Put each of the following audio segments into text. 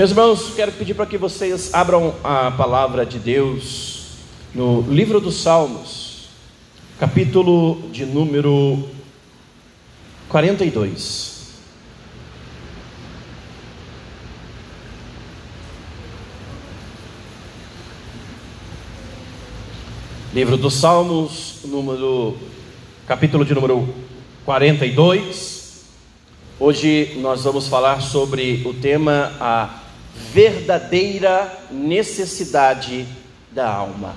Meus irmãos, quero pedir para que vocês abram a palavra de Deus no livro dos Salmos, capítulo de número 42. Livro dos Salmos, número capítulo de número 42. Hoje nós vamos falar sobre o tema a verdadeira necessidade da alma.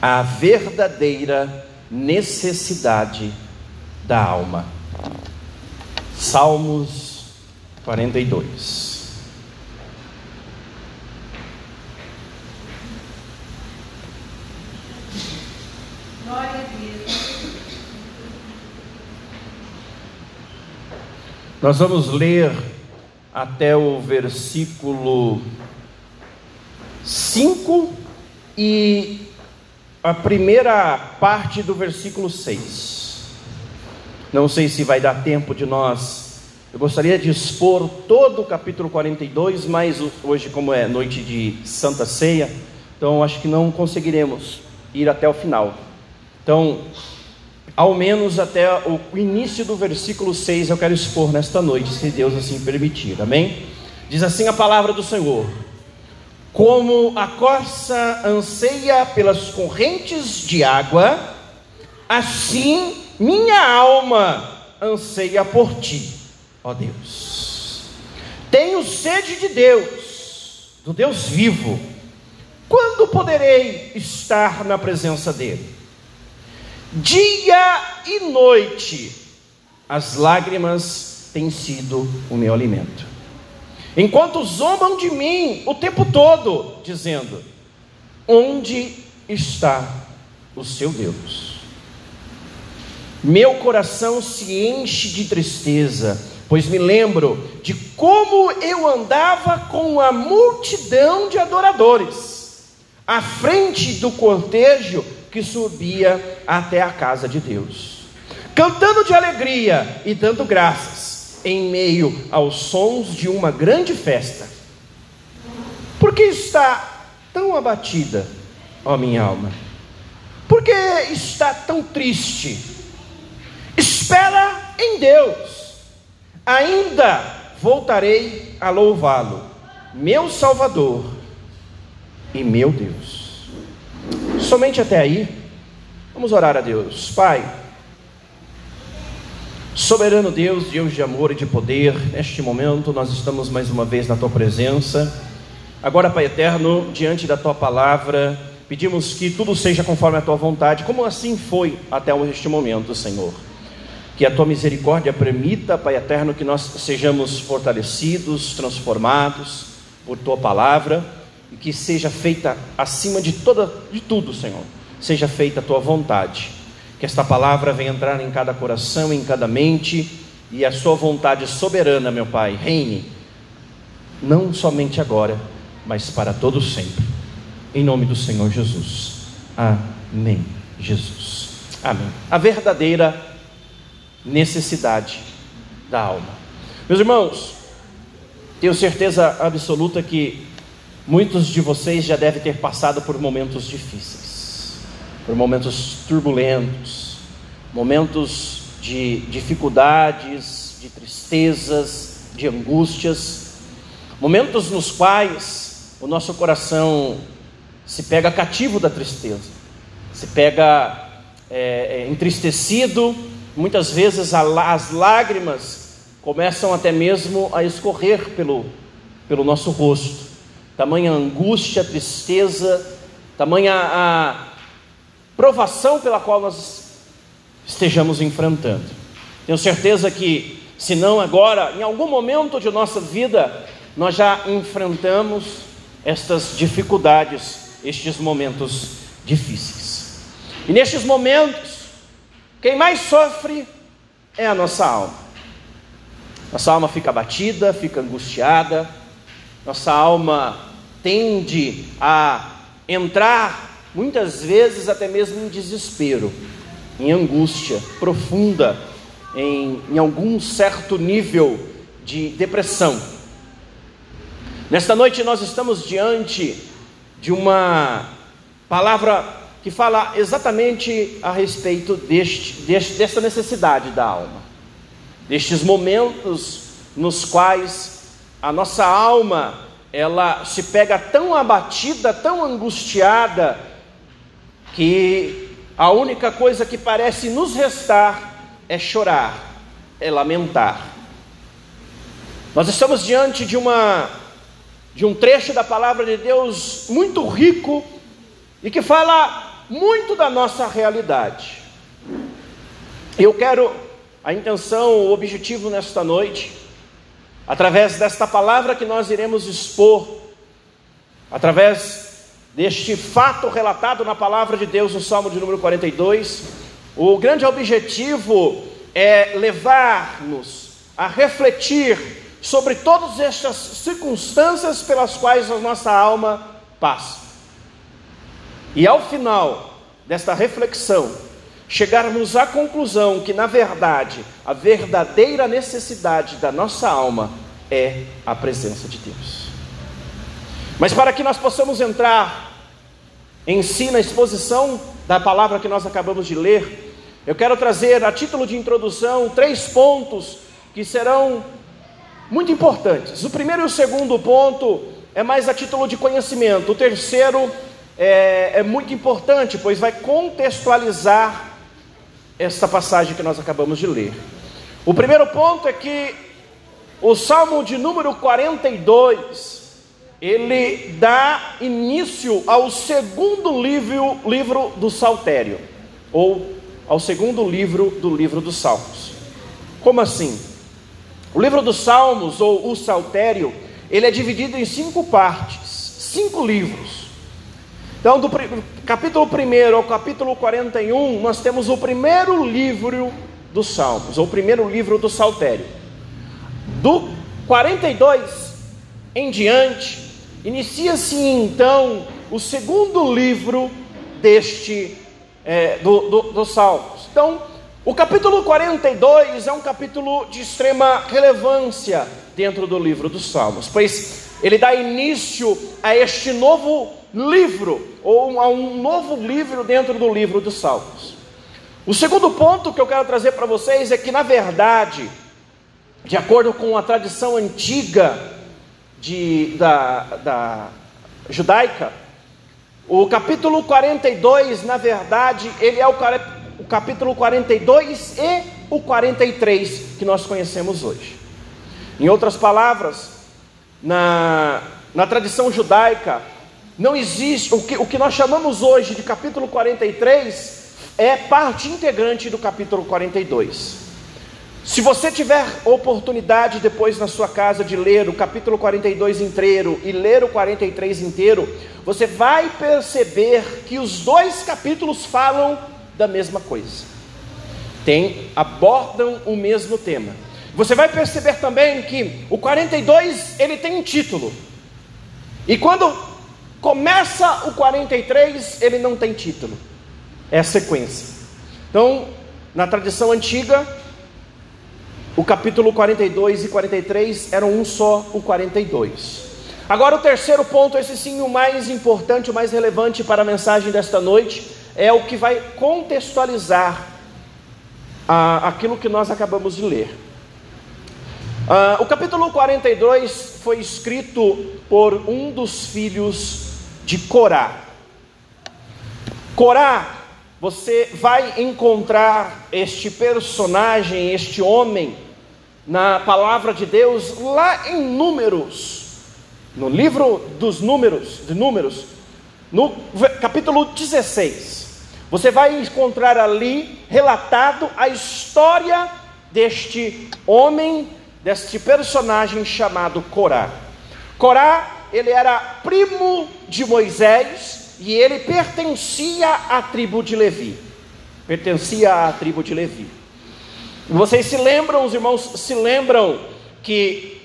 A verdadeira necessidade da alma. Salmos 42. Nós vamos ler até o versículo 5 e a primeira parte do versículo 6. Não sei se vai dar tempo de nós. Eu gostaria de expor todo o capítulo 42, mas hoje, como é noite de Santa Ceia, então acho que não conseguiremos ir até o final. Então, ao menos até o início do versículo 6 eu quero expor nesta noite, se Deus assim permitir, amém? Diz assim a palavra do Senhor: Como a corça anseia pelas correntes de água, assim minha alma anseia por ti, ó Deus. Tenho sede de Deus, do Deus vivo. Quando poderei estar na presença dele? Dia e noite, as lágrimas têm sido o meu alimento. Enquanto zombam de mim o tempo todo, dizendo: Onde está o seu Deus? Meu coração se enche de tristeza, pois me lembro de como eu andava com a multidão de adoradores, à frente do cortejo que subia até a casa de Deus, cantando de alegria e dando graças em meio aos sons de uma grande festa. Por que está tão abatida, ó minha alma? Por que está tão triste? Espera em Deus, ainda voltarei a louvá-lo, meu Salvador e meu Deus. Somente até aí, vamos orar a Deus. Pai, soberano Deus, Deus de amor e de poder, neste momento nós estamos mais uma vez na tua presença. Agora, Pai eterno, diante da tua palavra, pedimos que tudo seja conforme a tua vontade, como assim foi até este momento, Senhor. Que a tua misericórdia permita, Pai eterno, que nós sejamos fortalecidos, transformados por tua palavra e que seja feita acima de toda de tudo, Senhor. Seja feita a tua vontade. Que esta palavra venha entrar em cada coração, em cada mente e a sua vontade soberana, meu Pai, reine não somente agora, mas para todo sempre. Em nome do Senhor Jesus. Amém. Jesus. Amém. A verdadeira necessidade da alma. Meus irmãos, tenho certeza absoluta que Muitos de vocês já devem ter passado por momentos difíceis, por momentos turbulentos, momentos de dificuldades, de tristezas, de angústias, momentos nos quais o nosso coração se pega cativo da tristeza, se pega é, é entristecido, muitas vezes as lágrimas começam até mesmo a escorrer pelo, pelo nosso rosto tamanha angústia, tristeza, tamanha a provação pela qual nós estejamos enfrentando. Tenho certeza que, se não agora, em algum momento de nossa vida, nós já enfrentamos estas dificuldades, estes momentos difíceis. E nestes momentos, quem mais sofre é a nossa alma. Nossa alma fica abatida, fica angustiada, nossa alma tende a entrar, muitas vezes até mesmo em desespero, em angústia profunda, em, em algum certo nível de depressão. Nesta noite nós estamos diante de uma palavra que fala exatamente a respeito deste, deste, desta necessidade da alma, destes momentos nos quais a nossa alma ela se pega tão abatida, tão angustiada, que a única coisa que parece nos restar é chorar, é lamentar. Nós estamos diante de uma de um trecho da palavra de Deus muito rico e que fala muito da nossa realidade. Eu quero a intenção, o objetivo nesta noite, através desta palavra que nós iremos expor, através deste fato relatado na palavra de Deus no Salmo de número 42, o grande objetivo é levar-nos a refletir sobre todas estas circunstâncias pelas quais a nossa alma passa. E ao final desta reflexão, chegarmos à conclusão que, na verdade, a verdadeira necessidade da nossa alma é a presença de Deus. Mas para que nós possamos entrar em si na exposição da palavra que nós acabamos de ler, eu quero trazer a título de introdução três pontos que serão muito importantes. O primeiro e o segundo ponto é mais a título de conhecimento. O terceiro é, é muito importante, pois vai contextualizar esta passagem que nós acabamos de ler. O primeiro ponto é que o Salmo de número 42, ele dá início ao segundo livro, livro do Saltério, ou ao segundo livro do livro dos Salmos. Como assim? O livro dos Salmos, ou o Saltério, ele é dividido em cinco partes, cinco livros. Então, do capítulo 1 ao capítulo 41, nós temos o primeiro livro dos Salmos, ou o primeiro livro do Saltério. Do 42 em diante, inicia-se então o segundo livro deste é, do, do, dos Salmos. Então, o capítulo 42 é um capítulo de extrema relevância dentro do livro dos Salmos, pois ele dá início a este novo livro, ou a um novo livro dentro do livro dos Salmos. O segundo ponto que eu quero trazer para vocês é que, na verdade, de acordo com a tradição antiga de, da, da judaica, o capítulo 42, na verdade, ele é o o capítulo 42 e o 43 que nós conhecemos hoje. Em outras palavras, na, na tradição judaica, não existe, o que, o que nós chamamos hoje de capítulo 43 é parte integrante do capítulo 42. Se você tiver oportunidade depois na sua casa de ler o capítulo 42 inteiro e ler o 43 inteiro, você vai perceber que os dois capítulos falam da mesma coisa. Tem, abordam o mesmo tema. Você vai perceber também que o 42 ele tem um título. E quando começa o 43, ele não tem título. É a sequência. Então, na tradição antiga, o capítulo 42 e 43 eram um só, o 42. Agora, o terceiro ponto, esse sim, o mais importante, o mais relevante para a mensagem desta noite, é o que vai contextualizar ah, aquilo que nós acabamos de ler. Ah, o capítulo 42 foi escrito por um dos filhos de Corá. Corá, você vai encontrar este personagem, este homem, na palavra de Deus, lá em Números, no livro dos Números, de Números, no capítulo 16. Você vai encontrar ali relatado a história deste homem, deste personagem chamado Corá. Corá, ele era primo de Moisés e ele pertencia à tribo de Levi. Pertencia à tribo de Levi. Vocês se lembram, os irmãos se lembram que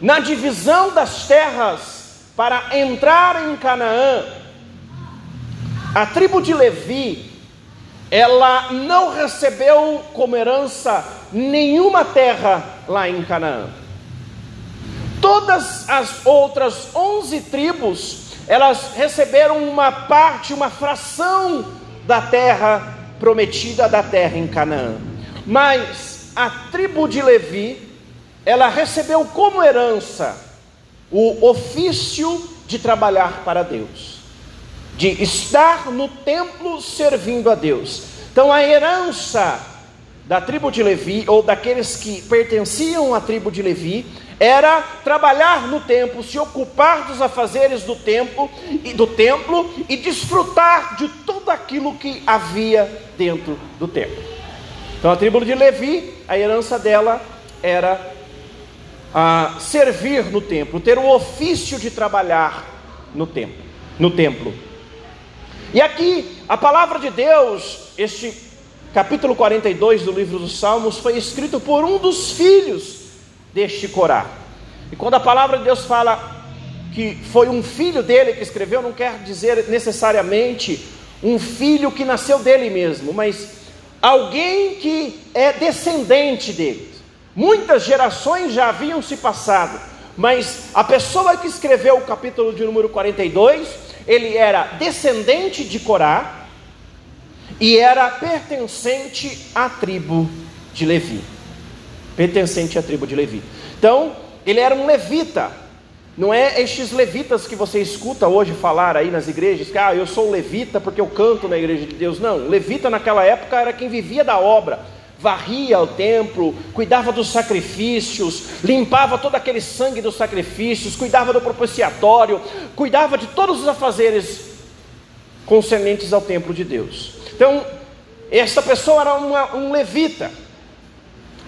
na divisão das terras para entrar em Canaã, a tribo de Levi, ela não recebeu como herança nenhuma terra lá em Canaã. Todas as outras onze tribos, elas receberam uma parte, uma fração da terra prometida da terra em Canaã. Mas a tribo de Levi, ela recebeu como herança o ofício de trabalhar para Deus, de estar no templo servindo a Deus. Então a herança da tribo de Levi, ou daqueles que pertenciam à tribo de Levi, era trabalhar no templo, se ocupar dos afazeres do templo e do templo e desfrutar de tudo aquilo que havia dentro do templo. Então a tribo de Levi, a herança dela era a servir no templo, ter o ofício de trabalhar no templo, no templo. E aqui a palavra de Deus, este capítulo 42 do livro dos Salmos foi escrito por um dos filhos deste Corá. E quando a palavra de Deus fala que foi um filho dele que escreveu, não quer dizer necessariamente um filho que nasceu dele mesmo, mas alguém que é descendente dele. Muitas gerações já haviam se passado, mas a pessoa que escreveu o capítulo de número 42, ele era descendente de Corá e era pertencente à tribo de Levi pertencente à tribo de Levi. Então, ele era um levita. Não é estes levitas que você escuta hoje falar aí nas igrejas, que ah, eu sou levita porque eu canto na igreja de Deus. Não, levita naquela época era quem vivia da obra, varria o templo, cuidava dos sacrifícios, limpava todo aquele sangue dos sacrifícios, cuidava do propiciatório, cuidava de todos os afazeres concernentes ao templo de Deus. Então, essa pessoa era uma, um levita.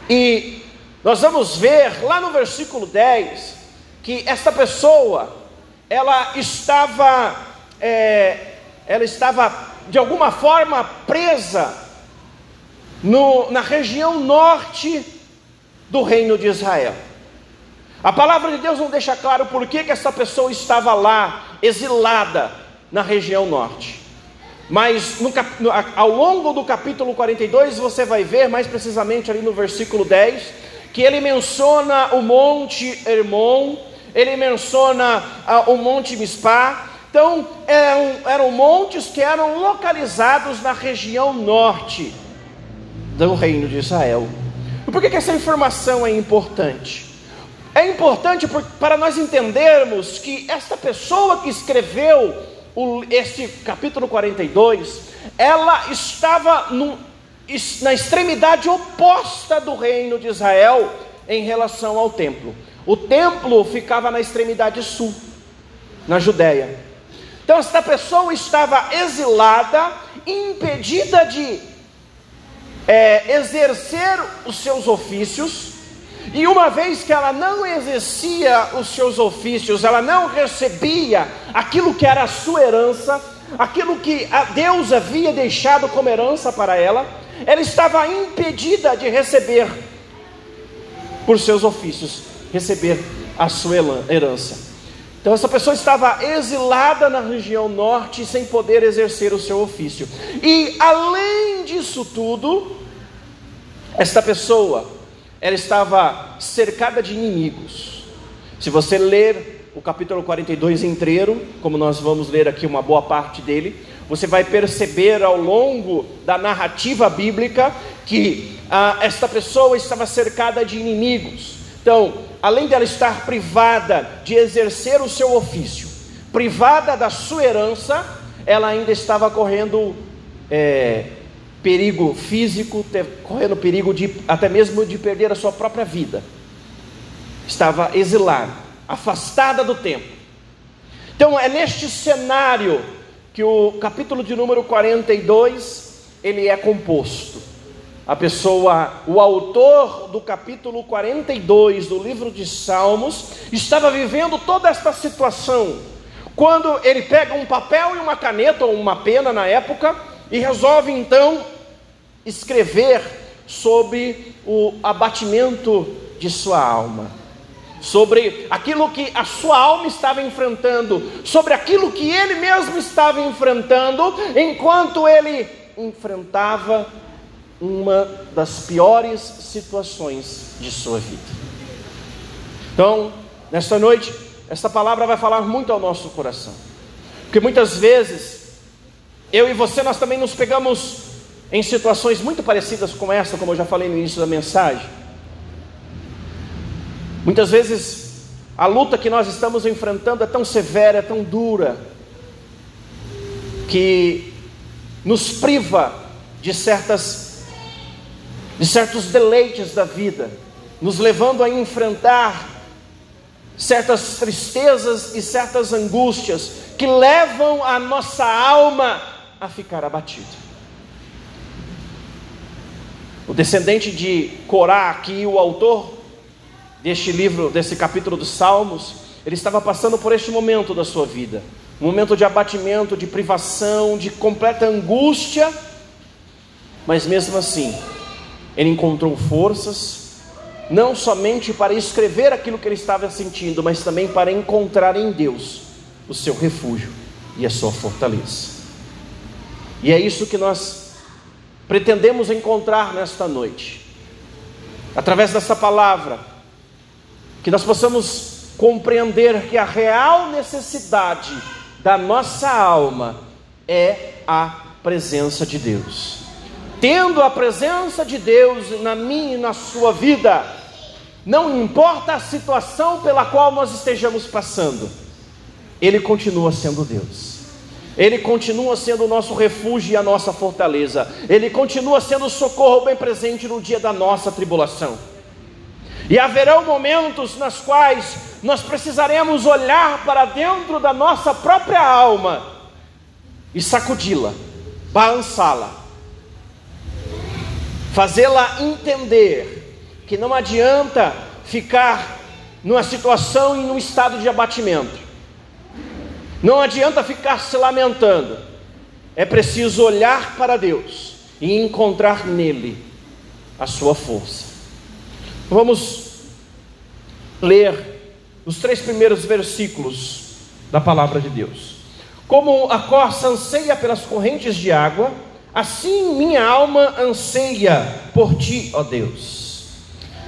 E nós vamos ver lá no versículo 10 que esta pessoa ela estava é, ela estava de alguma forma presa no, na região norte do reino de Israel. A palavra de Deus não deixa claro por que, que essa pessoa estava lá, exilada na região norte. Mas no, ao longo do capítulo 42, você vai ver, mais precisamente ali no versículo 10, que ele menciona o monte Hermon, ele menciona ah, o monte Mispá. Então, eram, eram montes que eram localizados na região norte do reino de Israel. Por que, que essa informação é importante? É importante para nós entendermos que esta pessoa que escreveu o, esse capítulo 42, ela estava na extremidade oposta do reino de Israel em relação ao templo. O templo ficava na extremidade sul, na Judéia. Então, esta pessoa estava exilada, impedida de é, exercer os seus ofícios, e uma vez que ela não exercia os seus ofícios, ela não recebia aquilo que era a sua herança, aquilo que Deus havia deixado como herança para ela, ela estava impedida de receber, por seus ofícios, receber a sua herança. Então, essa pessoa estava exilada na região norte, sem poder exercer o seu ofício. E além disso tudo, esta pessoa ela estava cercada de inimigos. Se você ler o capítulo 42 inteiro, como nós vamos ler aqui uma boa parte dele, você vai perceber ao longo da narrativa bíblica que ah, esta pessoa estava cercada de inimigos. Então, além dela estar privada de exercer o seu ofício, privada da sua herança, ela ainda estava correndo é, perigo físico, correndo perigo de até mesmo de perder a sua própria vida. Estava exilada, afastada do tempo. Então é neste cenário que o capítulo de número 42 ele é composto. A pessoa, o autor do capítulo 42 do livro de Salmos, estava vivendo toda esta situação. Quando ele pega um papel e uma caneta ou uma pena na época, e resolve então escrever sobre o abatimento de sua alma, sobre aquilo que a sua alma estava enfrentando, sobre aquilo que ele mesmo estava enfrentando, enquanto ele enfrentava uma das piores situações de sua vida. Então, nesta noite, esta palavra vai falar muito ao nosso coração. Porque muitas vezes, eu e você, nós também nos pegamos em situações muito parecidas com essa, como eu já falei no início da mensagem. Muitas vezes, a luta que nós estamos enfrentando é tão severa, é tão dura, que nos priva de certas de certos deleites da vida, nos levando a enfrentar certas tristezas e certas angústias que levam a nossa alma a ficar abatida. O descendente de Corá, aqui o autor deste livro, desse capítulo dos Salmos, ele estava passando por este momento da sua vida, um momento de abatimento, de privação, de completa angústia, mas mesmo assim, ele encontrou forças não somente para escrever aquilo que ele estava sentindo, mas também para encontrar em Deus o seu refúgio e a sua fortaleza. E é isso que nós pretendemos encontrar nesta noite, através dessa palavra, que nós possamos compreender que a real necessidade da nossa alma é a presença de Deus. Tendo a presença de Deus na minha e na sua vida, não importa a situação pela qual nós estejamos passando, Ele continua sendo Deus. Ele continua sendo o nosso refúgio e a nossa fortaleza. Ele continua sendo o socorro bem presente no dia da nossa tribulação. E haverão momentos nas quais nós precisaremos olhar para dentro da nossa própria alma e sacudi-la, balançá-la, fazê-la entender que não adianta ficar numa situação e num estado de abatimento. Não adianta ficar se lamentando. É preciso olhar para Deus e encontrar nele a sua força. Vamos ler os três primeiros versículos da palavra de Deus. Como a corça anseia pelas correntes de água, assim minha alma anseia por ti, ó Deus.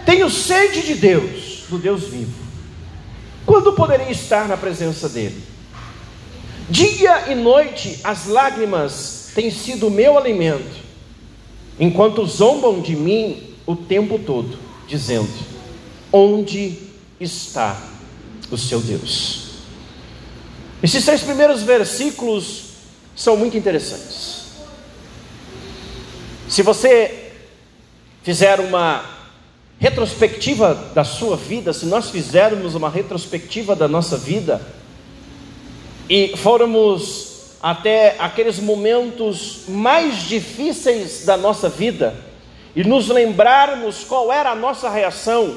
Tenho sede de Deus, do Deus vivo. Quando poderei estar na presença dEle? Dia e noite as lágrimas têm sido meu alimento, enquanto zombam de mim o tempo todo, dizendo: Onde está o seu Deus? Esses três primeiros versículos são muito interessantes. Se você fizer uma retrospectiva da sua vida, se nós fizermos uma retrospectiva da nossa vida e formos até aqueles momentos mais difíceis da nossa vida e nos lembrarmos qual era a nossa reação,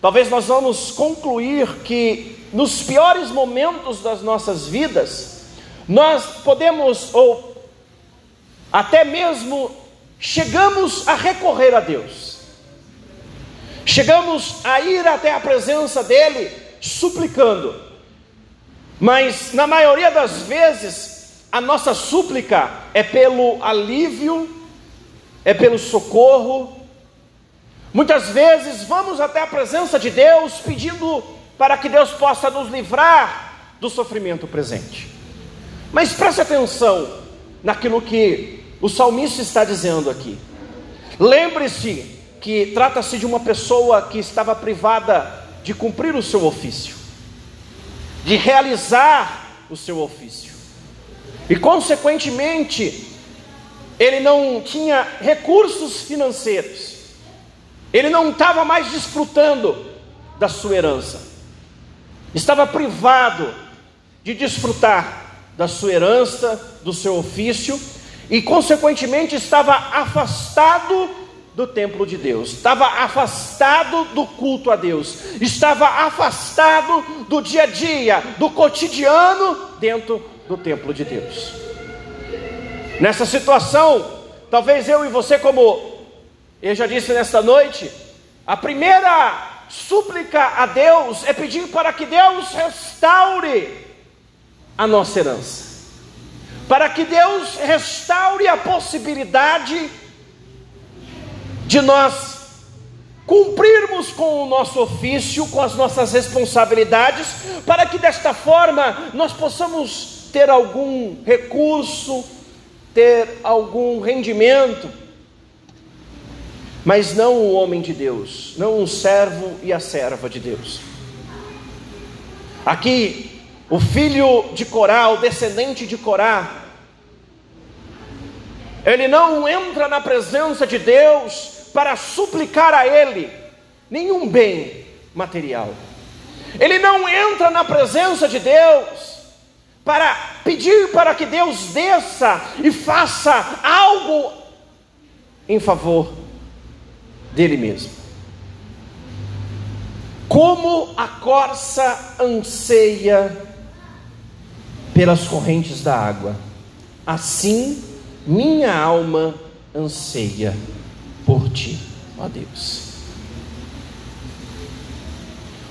talvez nós vamos concluir que nos piores momentos das nossas vidas, nós podemos ou até mesmo chegamos a recorrer a Deus. Chegamos a ir até a presença dele suplicando, mas na maioria das vezes a nossa súplica é pelo alívio, é pelo socorro. Muitas vezes vamos até a presença de Deus pedindo para que Deus possa nos livrar do sofrimento presente. Mas preste atenção naquilo que o salmista está dizendo aqui. Lembre-se que trata-se de uma pessoa que estava privada de cumprir o seu ofício, de realizar o seu ofício, e consequentemente, ele não tinha recursos financeiros, ele não estava mais desfrutando da sua herança, estava privado de desfrutar da sua herança, do seu ofício, e consequentemente estava afastado do templo de Deus, estava afastado do culto a Deus, estava afastado do dia a dia, do cotidiano dentro do templo de Deus. Nessa situação, talvez eu e você, como eu já disse nesta noite, a primeira súplica a Deus é pedir para que Deus restaure a nossa herança, para que Deus restaure a possibilidade de nós cumprirmos com o nosso ofício, com as nossas responsabilidades, para que desta forma nós possamos ter algum recurso, ter algum rendimento. Mas não o homem de Deus, não o servo e a serva de Deus. Aqui, o filho de Corá, o descendente de Corá, ele não entra na presença de Deus para suplicar a Ele nenhum bem material. Ele não entra na presença de Deus para pedir para que Deus desça e faça algo em favor dele mesmo. Como a corça anseia pelas correntes da água, assim minha alma anseia por ti, ó Deus.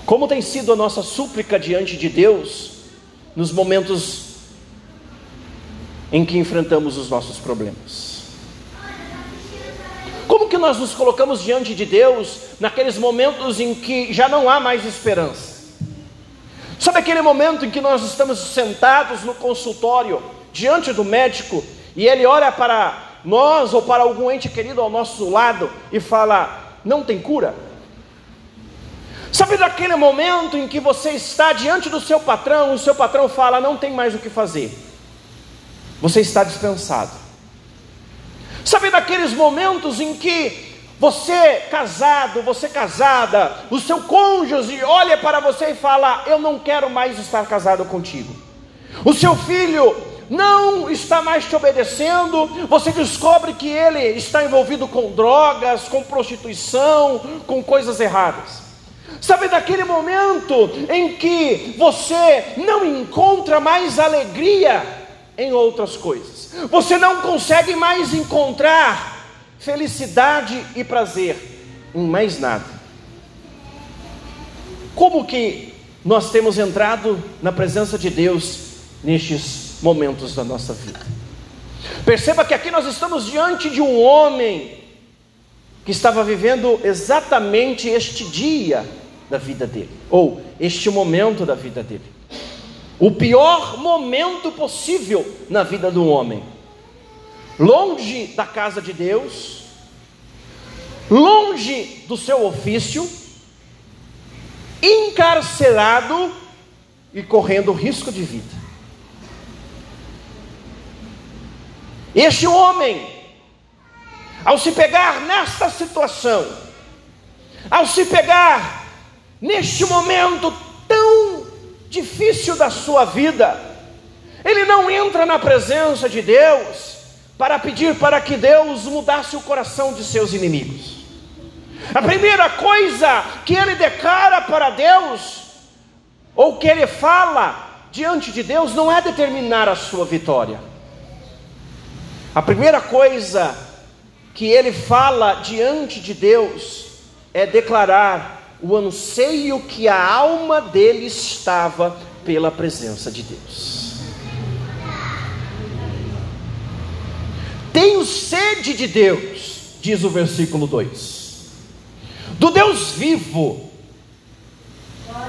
Como tem sido a nossa súplica diante de Deus nos momentos em que enfrentamos os nossos problemas? Como que nós nos colocamos diante de Deus naqueles momentos em que já não há mais esperança? Sabe aquele momento em que nós estamos sentados no consultório diante do médico e ele olha para nós ou para algum ente querido ao nosso lado e fala: não tem cura? Sabe daquele momento em que você está diante do seu patrão, o seu patrão fala: não tem mais o que fazer, você está dispensado. Sabe daqueles momentos em que você casado, você casada, o seu cônjuge olha para você e fala: Eu não quero mais estar casado contigo. O seu filho não está mais te obedecendo, você descobre que ele está envolvido com drogas, com prostituição, com coisas erradas. Sabe daquele momento em que você não encontra mais alegria em outras coisas, você não consegue mais encontrar felicidade e prazer em mais nada. Como que nós temos entrado na presença de Deus nestes momentos da nossa vida. Perceba que aqui nós estamos diante de um homem que estava vivendo exatamente este dia da vida dele, ou este momento da vida dele. O pior momento possível na vida do homem. Longe da casa de Deus, longe do seu ofício, encarcerado e correndo risco de vida. Este homem, ao se pegar nesta situação, ao se pegar neste momento tão difícil da sua vida, ele não entra na presença de Deus para pedir para que Deus mudasse o coração de seus inimigos. A primeira coisa que ele declara para Deus, ou que ele fala diante de Deus, não é determinar a sua vitória a primeira coisa que ele fala diante de Deus é declarar o anseio que a alma dele estava pela presença de Deus. Tenho sede de Deus, diz o versículo 2, do Deus vivo.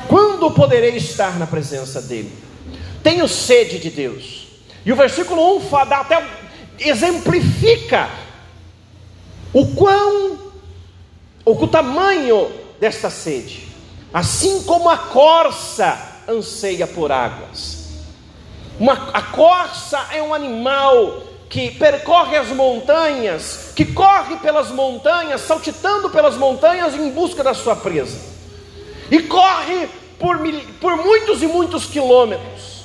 Quando poderei estar na presença dele? Tenho sede de Deus. E o versículo 1 dá até exemplifica o quão, o tamanho desta sede. Assim como a corça anseia por águas. Uma, a corça é um animal que percorre as montanhas, que corre pelas montanhas, saltitando pelas montanhas em busca da sua presa. E corre por, por muitos e muitos quilômetros.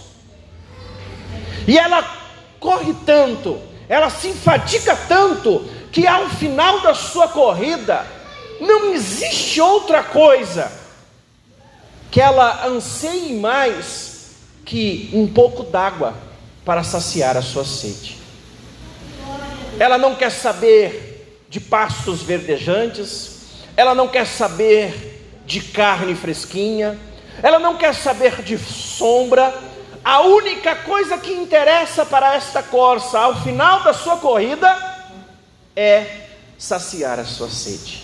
E ela corre tanto ela se enfadiga tanto que ao final da sua corrida não existe outra coisa que ela anseie mais que um pouco d'água para saciar a sua sede. Ela não quer saber de pastos verdejantes, ela não quer saber de carne fresquinha, ela não quer saber de sombra, a única coisa que interessa para esta corça ao final da sua corrida é saciar a sua sede.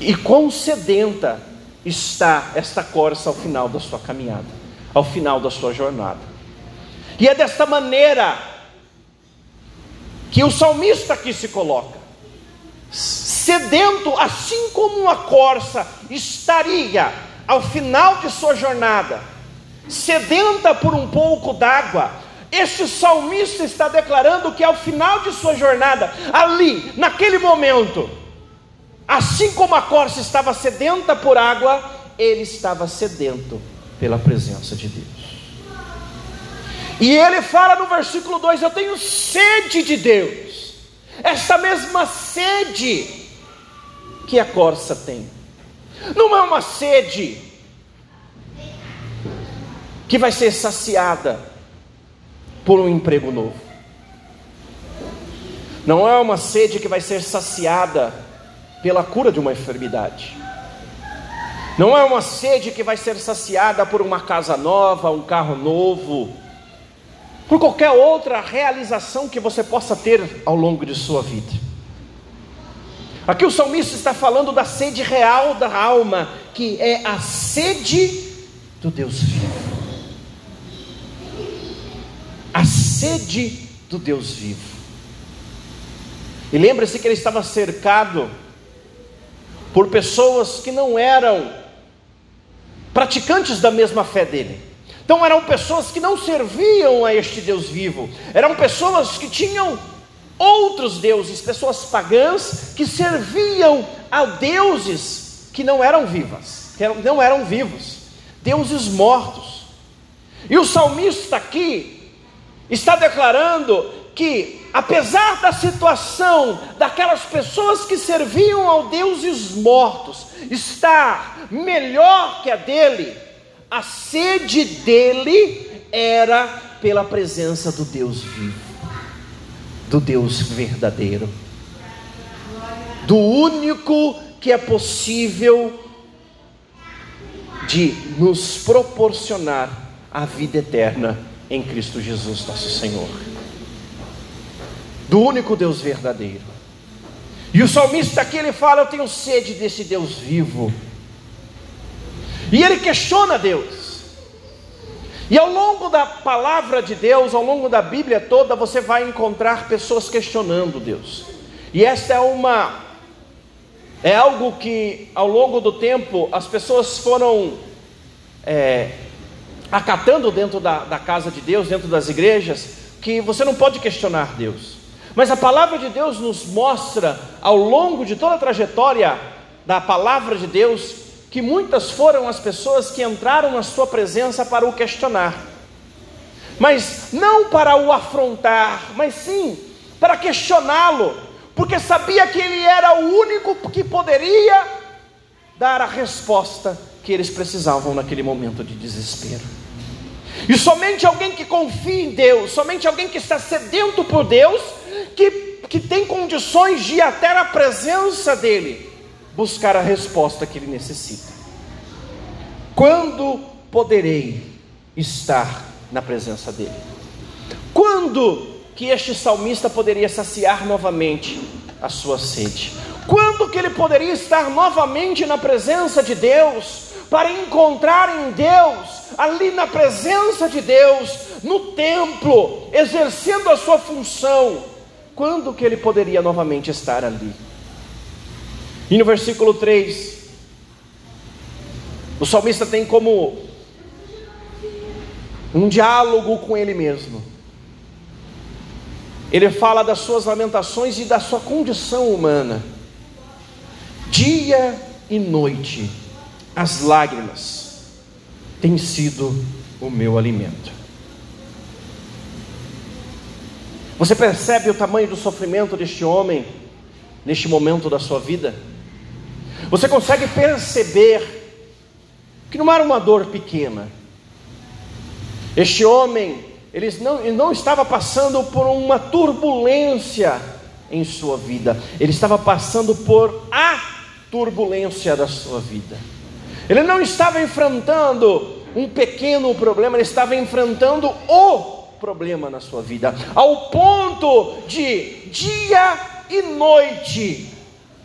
e quão sedenta está esta corça ao final da sua caminhada, ao final da sua jornada. E é desta maneira que o salmista aqui se coloca, sedento, assim como uma corça estaria ao final de sua jornada, sedenta por um pouco d'água, este salmista está declarando que ao final de sua jornada, ali, naquele momento, assim como a corça estava sedenta por água, ele estava sedento pela presença de Deus. E ele fala no versículo 2: Eu tenho sede de Deus, essa mesma sede que a corça tem. Não é uma sede que vai ser saciada por um emprego novo. Não é uma sede que vai ser saciada pela cura de uma enfermidade. Não é uma sede que vai ser saciada por uma casa nova, um carro novo, por qualquer outra realização que você possa ter ao longo de sua vida. Aqui o salmista está falando da sede real da alma, que é a sede do Deus vivo. A sede do Deus vivo. E lembre-se que ele estava cercado por pessoas que não eram praticantes da mesma fé dele. Então eram pessoas que não serviam a este Deus vivo, eram pessoas que tinham outros deuses, pessoas pagãs que serviam a deuses que não eram vivas, que não eram vivos, deuses mortos. E o salmista aqui está declarando que, apesar da situação daquelas pessoas que serviam ao deuses mortos estar melhor que a dele, a sede dele era pela presença do Deus vivo do Deus verdadeiro, do único que é possível de nos proporcionar a vida eterna em Cristo Jesus, nosso Senhor. Do único Deus verdadeiro. E o salmista aqui ele fala: Eu tenho sede desse Deus vivo. E ele questiona Deus. E ao longo da palavra de Deus, ao longo da Bíblia toda, você vai encontrar pessoas questionando Deus. E esta é uma é algo que ao longo do tempo as pessoas foram é, acatando dentro da, da casa de Deus, dentro das igrejas, que você não pode questionar Deus. Mas a palavra de Deus nos mostra ao longo de toda a trajetória da palavra de Deus que muitas foram as pessoas que entraram na sua presença para o questionar, mas não para o afrontar, mas sim para questioná-lo, porque sabia que ele era o único que poderia dar a resposta que eles precisavam naquele momento de desespero. E somente alguém que confia em Deus, somente alguém que está sedento por Deus, que, que tem condições de ir até a presença dEle, buscar a resposta que ele necessita. Quando poderei estar na presença dele? Quando que este salmista poderia saciar novamente a sua sede? Quando que ele poderia estar novamente na presença de Deus, para encontrar em Deus, ali na presença de Deus, no templo, exercendo a sua função? Quando que ele poderia novamente estar ali? E no versículo 3, o salmista tem como um diálogo com ele mesmo. Ele fala das suas lamentações e da sua condição humana. Dia e noite, as lágrimas têm sido o meu alimento. Você percebe o tamanho do sofrimento deste homem neste momento da sua vida? Você consegue perceber que não era uma dor pequena. Este homem, ele não, ele não estava passando por uma turbulência em sua vida, ele estava passando por a turbulência da sua vida. Ele não estava enfrentando um pequeno problema, ele estava enfrentando o problema na sua vida, ao ponto de dia e noite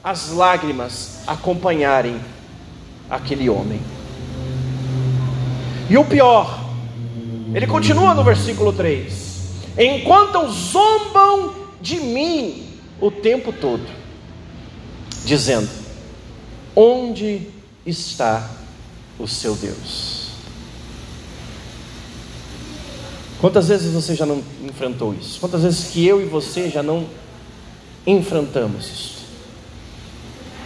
as lágrimas acompanharem aquele homem. E o pior, ele continua no versículo 3: Enquanto zombam de mim o tempo todo, dizendo: Onde está o seu Deus? Quantas vezes você já não enfrentou isso? Quantas vezes que eu e você já não enfrentamos isso?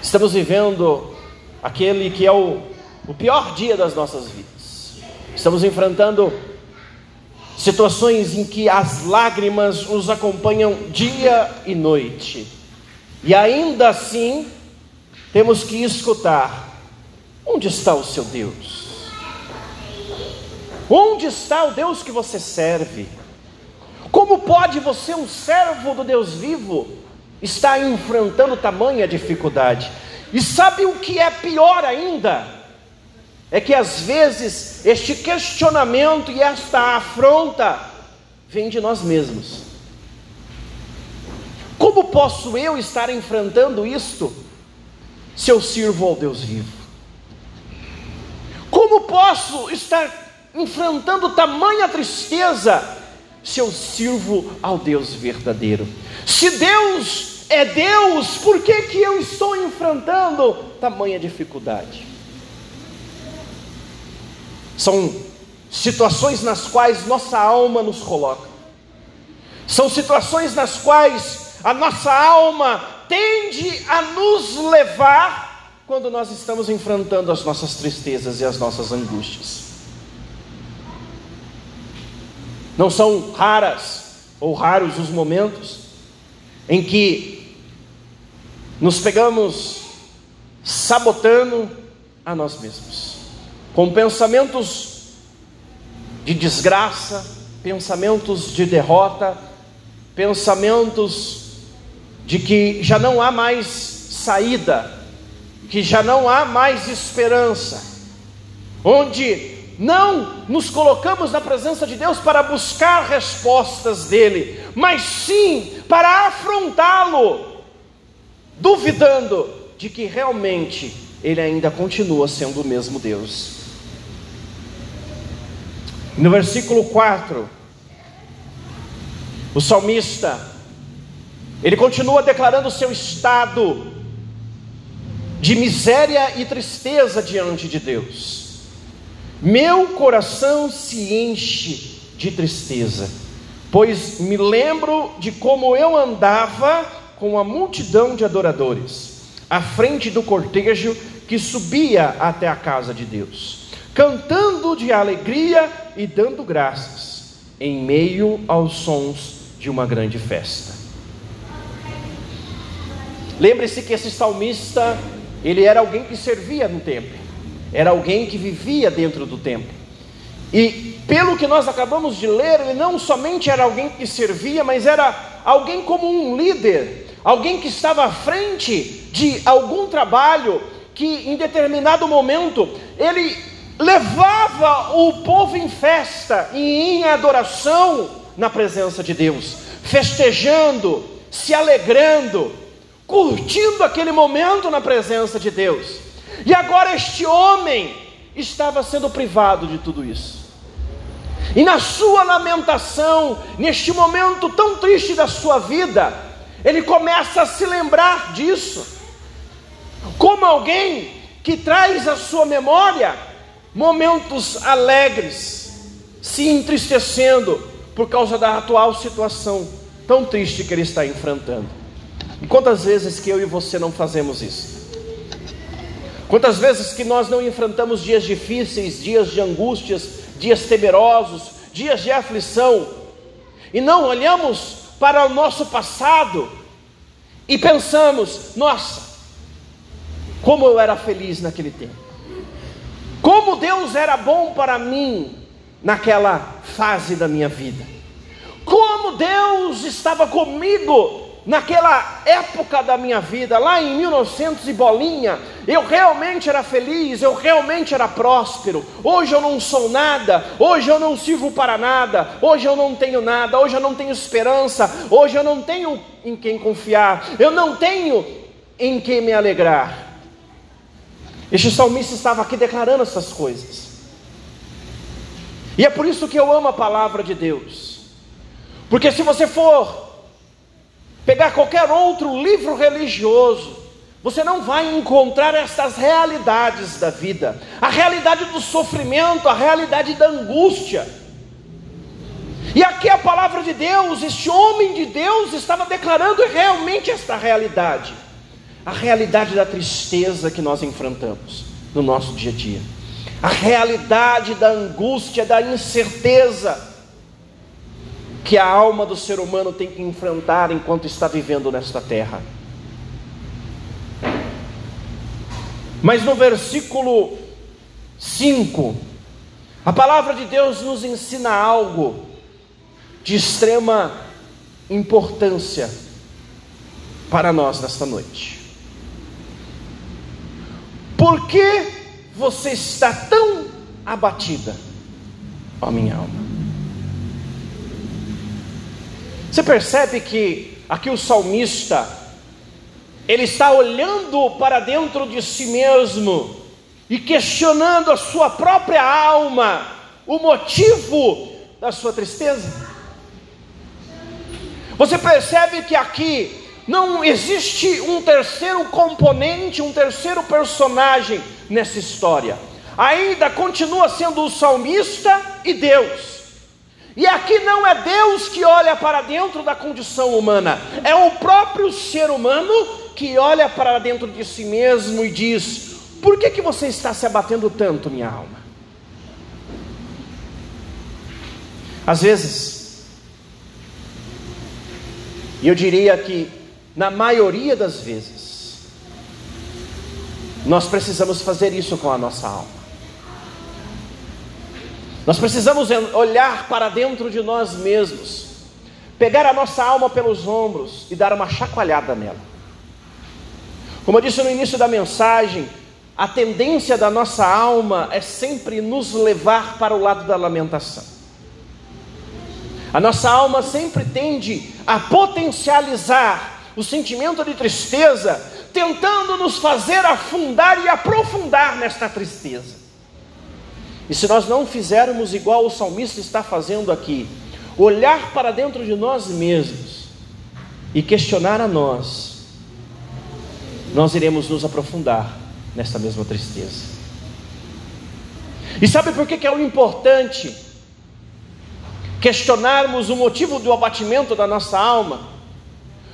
Estamos vivendo aquele que é o, o pior dia das nossas vidas. Estamos enfrentando situações em que as lágrimas nos acompanham dia e noite. E ainda assim, temos que escutar: onde está o seu Deus? Onde está o Deus que você serve? Como pode você, um servo do Deus vivo, estar enfrentando tamanha dificuldade? E sabe o que é pior ainda? É que às vezes este questionamento e esta afronta vem de nós mesmos. Como posso eu estar enfrentando isto se eu sirvo ao Deus vivo? Como posso estar enfrentando tamanha tristeza se eu sirvo ao Deus verdadeiro? Se Deus é Deus, por que, que eu estou enfrentando tamanha dificuldade? São situações nas quais nossa alma nos coloca, são situações nas quais a nossa alma tende a nos levar quando nós estamos enfrentando as nossas tristezas e as nossas angústias. Não são raras ou raros os momentos em que nos pegamos sabotando a nós mesmos, com pensamentos de desgraça, pensamentos de derrota, pensamentos de que já não há mais saída, que já não há mais esperança, onde não nos colocamos na presença de Deus para buscar respostas dele, mas sim para afrontá-lo, duvidando de que realmente ele ainda continua sendo o mesmo Deus. No versículo 4, o salmista, ele continua declarando o seu estado de miséria e tristeza diante de Deus. Meu coração se enche de tristeza, pois me lembro de como eu andava com a multidão de adoradores, à frente do cortejo que subia até a casa de Deus, cantando de alegria e dando graças, em meio aos sons de uma grande festa. Lembre-se que esse salmista, ele era alguém que servia no templo era alguém que vivia dentro do templo. E pelo que nós acabamos de ler, ele não somente era alguém que servia, mas era alguém como um líder, alguém que estava à frente de algum trabalho que em determinado momento ele levava o povo em festa e em adoração na presença de Deus, festejando, se alegrando, curtindo aquele momento na presença de Deus. E agora este homem estava sendo privado de tudo isso. E na sua lamentação, neste momento tão triste da sua vida, ele começa a se lembrar disso, como alguém que traz à sua memória momentos alegres, se entristecendo por causa da atual situação tão triste que ele está enfrentando. E quantas vezes que eu e você não fazemos isso? Quantas vezes que nós não enfrentamos dias difíceis, dias de angústias, dias temerosos, dias de aflição, e não olhamos para o nosso passado e pensamos: nossa, como eu era feliz naquele tempo, como Deus era bom para mim naquela fase da minha vida, como Deus estava comigo naquela época da minha vida, lá em 1900 e bolinha, eu realmente era feliz, eu realmente era próspero. Hoje eu não sou nada, hoje eu não sirvo para nada, hoje eu não tenho nada, hoje eu não tenho esperança, hoje eu não tenho em quem confiar, eu não tenho em que me alegrar. Este salmista estava aqui declarando essas coisas. E é por isso que eu amo a palavra de Deus. Porque se você for pegar qualquer outro livro religioso, você não vai encontrar estas realidades da vida, a realidade do sofrimento, a realidade da angústia. E aqui a palavra de Deus, este homem de Deus estava declarando realmente esta realidade, a realidade da tristeza que nós enfrentamos no nosso dia a dia, a realidade da angústia, da incerteza que a alma do ser humano tem que enfrentar enquanto está vivendo nesta terra. Mas no versículo 5, a palavra de Deus nos ensina algo de extrema importância para nós nesta noite. Por que você está tão abatida, ó minha alma? Você percebe que aqui o salmista, ele está olhando para dentro de si mesmo e questionando a sua própria alma, o motivo da sua tristeza. Você percebe que aqui não existe um terceiro componente, um terceiro personagem nessa história. Ainda continua sendo o salmista e Deus. E aqui não é Deus que olha para dentro da condição humana, é o próprio ser humano que olha para dentro de si mesmo e diz: Por que, que você está se abatendo tanto, minha alma? Às vezes, e eu diria que na maioria das vezes, nós precisamos fazer isso com a nossa alma. Nós precisamos olhar para dentro de nós mesmos, pegar a nossa alma pelos ombros e dar uma chacoalhada nela. Como eu disse no início da mensagem, a tendência da nossa alma é sempre nos levar para o lado da lamentação. A nossa alma sempre tende a potencializar o sentimento de tristeza, tentando nos fazer afundar e aprofundar nesta tristeza. E se nós não fizermos igual o salmista está fazendo aqui, olhar para dentro de nós mesmos e questionar a nós, nós iremos nos aprofundar nesta mesma tristeza. E sabe por que, que é o importante questionarmos o motivo do abatimento da nossa alma?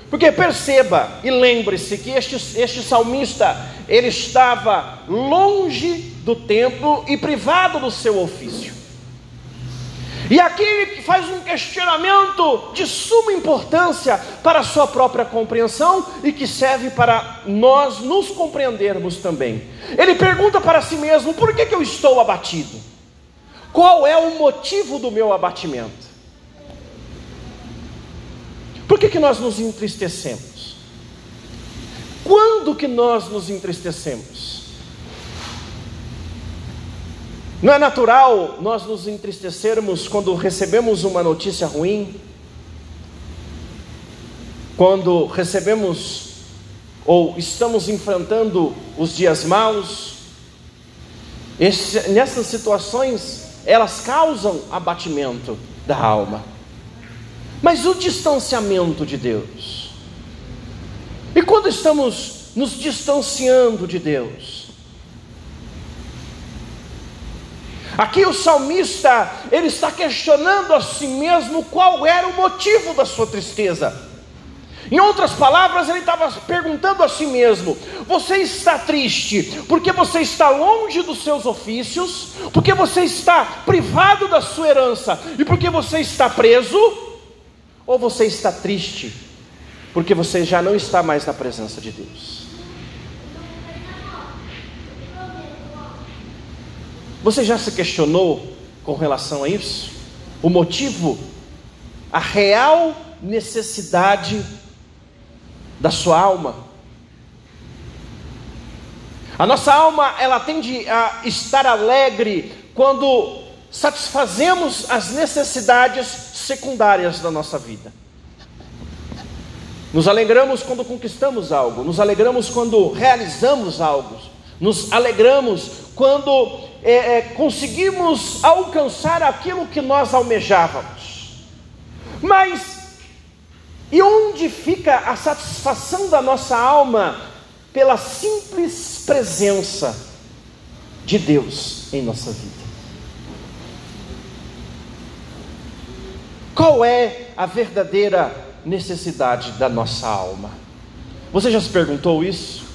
Porque perceba e lembre-se que este, este salmista, ele estava longe do templo e privado do seu ofício. E aqui ele faz um questionamento de suma importância para a sua própria compreensão e que serve para nós nos compreendermos também. Ele pergunta para si mesmo: por que, que eu estou abatido? Qual é o motivo do meu abatimento? Por que, que nós nos entristecemos? Quando que nós nos entristecemos? Não é natural nós nos entristecermos quando recebemos uma notícia ruim? Quando recebemos ou estamos enfrentando os dias maus? Esse, nessas situações, elas causam abatimento da alma. Mas o distanciamento de Deus. E quando estamos nos distanciando de Deus? Aqui o salmista, ele está questionando a si mesmo qual era o motivo da sua tristeza. Em outras palavras, ele estava perguntando a si mesmo: Você está triste porque você está longe dos seus ofícios, porque você está privado da sua herança e porque você está preso? Ou você está triste porque você já não está mais na presença de Deus? Você já se questionou com relação a isso? O motivo, a real necessidade da sua alma? A nossa alma, ela tende a estar alegre quando satisfazemos as necessidades secundárias da nossa vida. Nos alegramos quando conquistamos algo, nos alegramos quando realizamos algo, nos alegramos quando é, é, conseguimos alcançar aquilo que nós almejávamos. Mas e onde fica a satisfação da nossa alma pela simples presença de Deus em nossa vida? Qual é a verdadeira necessidade da nossa alma? Você já se perguntou isso?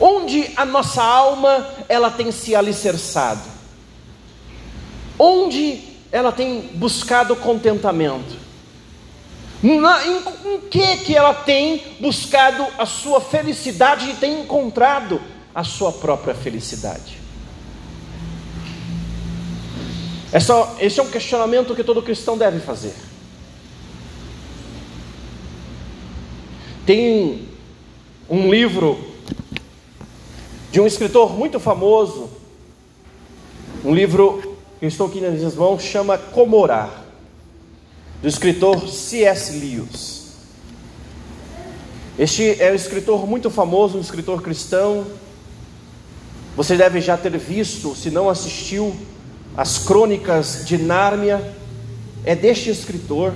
Onde a nossa alma ela tem se alicerçado? Onde ela tem buscado contentamento? Na, em, em que que ela tem buscado a sua felicidade e tem encontrado a sua própria felicidade? Essa, esse é um questionamento que todo cristão deve fazer. Tem um livro de um escritor muito famoso, um livro que eu estou aqui nas minhas mãos, chama Comorar, do escritor C.S. Lewis. Este é um escritor muito famoso, um escritor cristão. Você deve já ter visto, se não assistiu, as crônicas de Nárnia é deste escritor,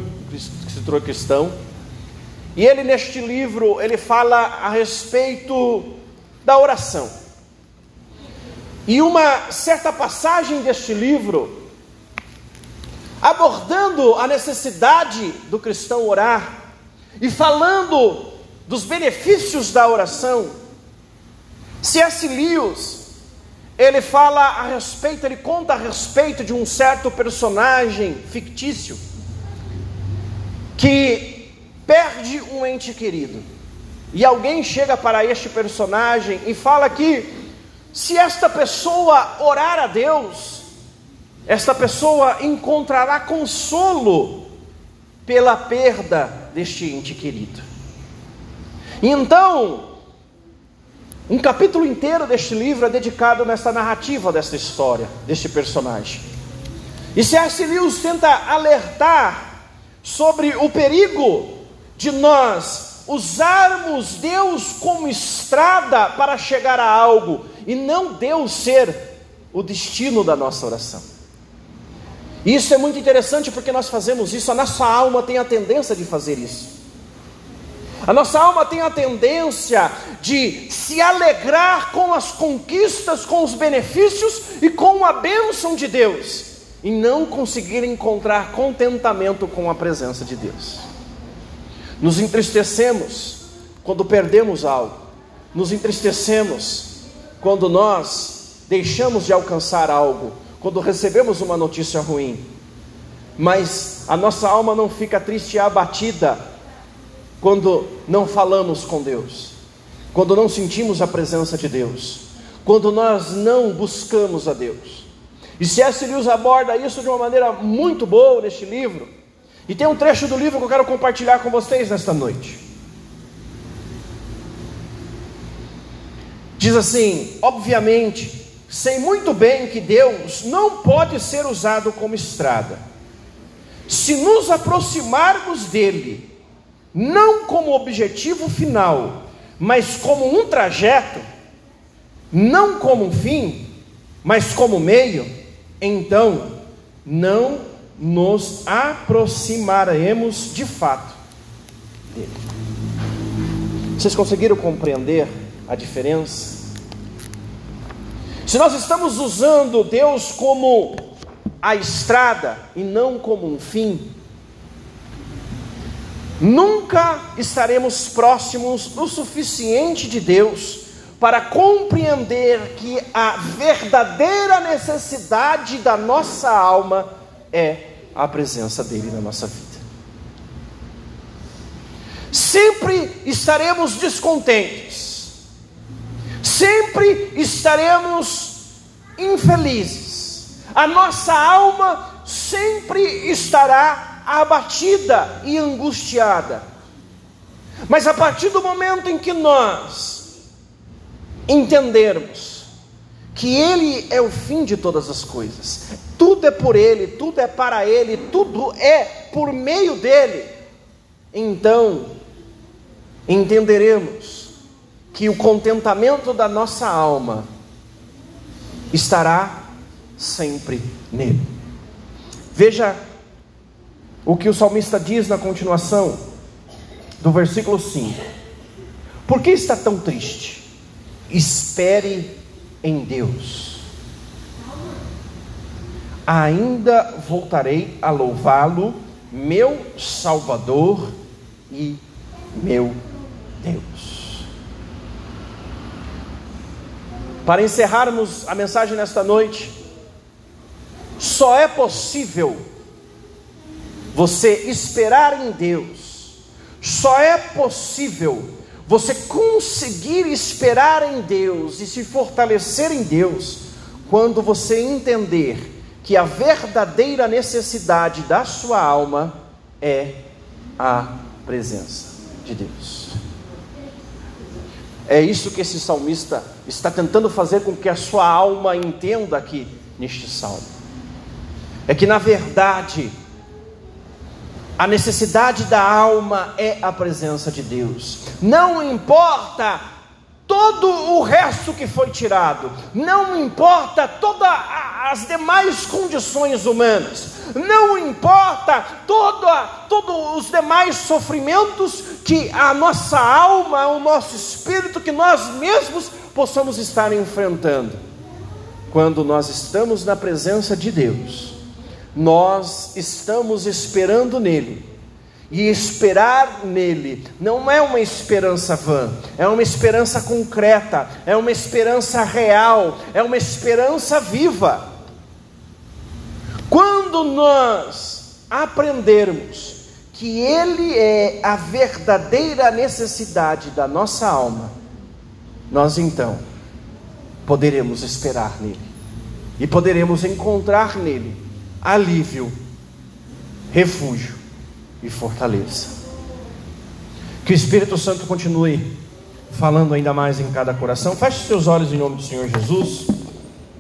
escritor cristão. E ele neste livro, ele fala a respeito da oração. E uma certa passagem deste livro, abordando a necessidade do cristão orar e falando dos benefícios da oração, C.S. Lewis ele fala a respeito, ele conta a respeito de um certo personagem fictício que perde um ente querido. E alguém chega para este personagem e fala que se esta pessoa orar a Deus, esta pessoa encontrará consolo pela perda deste ente querido. Então, um capítulo inteiro deste livro é dedicado nessa narrativa desta história, deste personagem. E C.S. Lewis tenta alertar sobre o perigo de nós usarmos Deus como estrada para chegar a algo e não Deus ser o destino da nossa oração. Isso é muito interessante porque nós fazemos isso, a nossa alma tem a tendência de fazer isso. A nossa alma tem a tendência de se alegrar com as conquistas, com os benefícios e com a bênção de Deus, e não conseguir encontrar contentamento com a presença de Deus. Nos entristecemos quando perdemos algo, nos entristecemos quando nós deixamos de alcançar algo, quando recebemos uma notícia ruim, mas a nossa alma não fica triste e abatida quando não falamos com Deus, quando não sentimos a presença de Deus, quando nós não buscamos a Deus. E C.S. Lewis aborda isso de uma maneira muito boa neste livro. E tem um trecho do livro que eu quero compartilhar com vocês nesta noite. Diz assim: obviamente, sei muito bem que Deus não pode ser usado como estrada. Se nos aproximarmos dele, não como objetivo final, mas como um trajeto, não como um fim, mas como meio, então não nos aproximaremos de fato dele. Vocês conseguiram compreender a diferença? Se nós estamos usando Deus como a estrada e não como um fim, Nunca estaremos próximos o suficiente de Deus para compreender que a verdadeira necessidade da nossa alma é a presença dEle na nossa vida. Sempre estaremos descontentes, sempre estaremos infelizes, a nossa alma sempre estará abatida e angustiada. Mas a partir do momento em que nós entendermos que Ele é o fim de todas as coisas, tudo é por Ele, tudo é para Ele, tudo é por meio dEle, então entenderemos que o contentamento da nossa alma estará sempre nele. Veja o que o salmista diz na continuação do versículo 5. Por que está tão triste? Espere em Deus. Ainda voltarei a louvá-lo, meu Salvador e meu Deus. Para encerrarmos a mensagem nesta noite, só é possível você esperar em Deus, só é possível você conseguir esperar em Deus e se fortalecer em Deus quando você entender que a verdadeira necessidade da sua alma é a presença de Deus. É isso que esse salmista está tentando fazer com que a sua alma entenda aqui neste salmo. É que na verdade, a necessidade da alma é a presença de Deus. Não importa todo o resto que foi tirado, não importa todas as demais condições humanas, não importa toda, todos os demais sofrimentos que a nossa alma, o nosso espírito, que nós mesmos possamos estar enfrentando. Quando nós estamos na presença de Deus, nós estamos esperando nele e esperar nele não é uma esperança vã, é uma esperança concreta, é uma esperança real, é uma esperança viva. Quando nós aprendermos que Ele é a verdadeira necessidade da nossa alma, nós então poderemos esperar nele e poderemos encontrar nele alívio, refúgio e fortaleça. Que o Espírito Santo continue falando ainda mais em cada coração. Feche seus olhos em nome do Senhor Jesus.